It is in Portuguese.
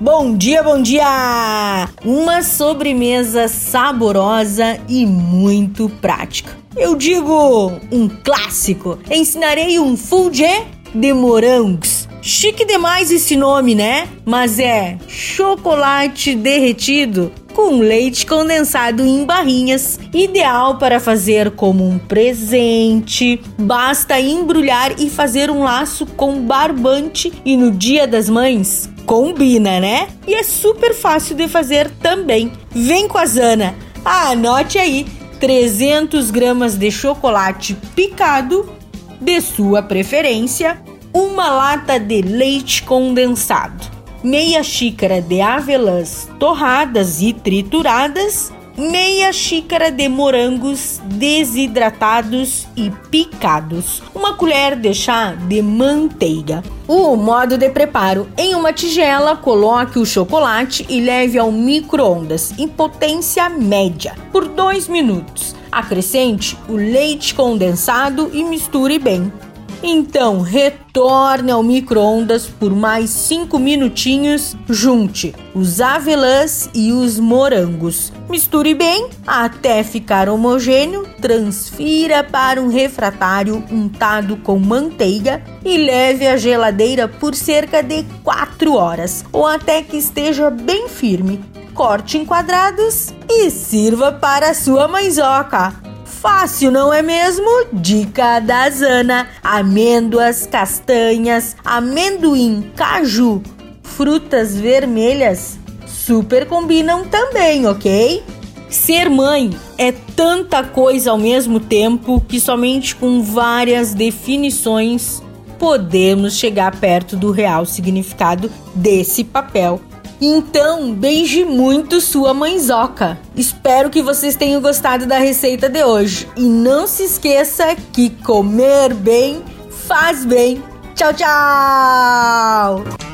Bom dia, bom dia! Uma sobremesa saborosa e muito prática. Eu digo um clássico. Ensinarei um fudge de morangos. Chique demais esse nome, né? Mas é chocolate derretido com leite condensado em barrinhas, ideal para fazer como um presente. Basta embrulhar e fazer um laço com barbante e no Dia das Mães combina, né? E é super fácil de fazer também. Vem com a Zana. Anote aí: 300 gramas de chocolate picado de sua preferência, uma lata de leite condensado meia xícara de avelãs torradas e trituradas, meia xícara de morangos desidratados e picados, uma colher de chá de manteiga. O modo de preparo: em uma tigela, coloque o chocolate e leve ao micro-ondas em potência média por 2 minutos. Acrescente o leite condensado e misture bem. Então, retorne ao micro-ondas por mais 5 minutinhos. Junte os avelãs e os morangos. Misture bem até ficar homogêneo. Transfira para um refratário untado com manteiga e leve à geladeira por cerca de 4 horas ou até que esteja bem firme. Corte em quadrados e sirva para sua mãezoca. Fácil, não é mesmo? Dica da Zana: amêndoas, castanhas, amendoim, caju, frutas vermelhas super combinam também, ok? Ser mãe é tanta coisa ao mesmo tempo que somente com várias definições podemos chegar perto do real significado desse papel então, beije muito sua mãezoca. Espero que vocês tenham gostado da receita de hoje. E não se esqueça que comer bem faz bem. Tchau, tchau!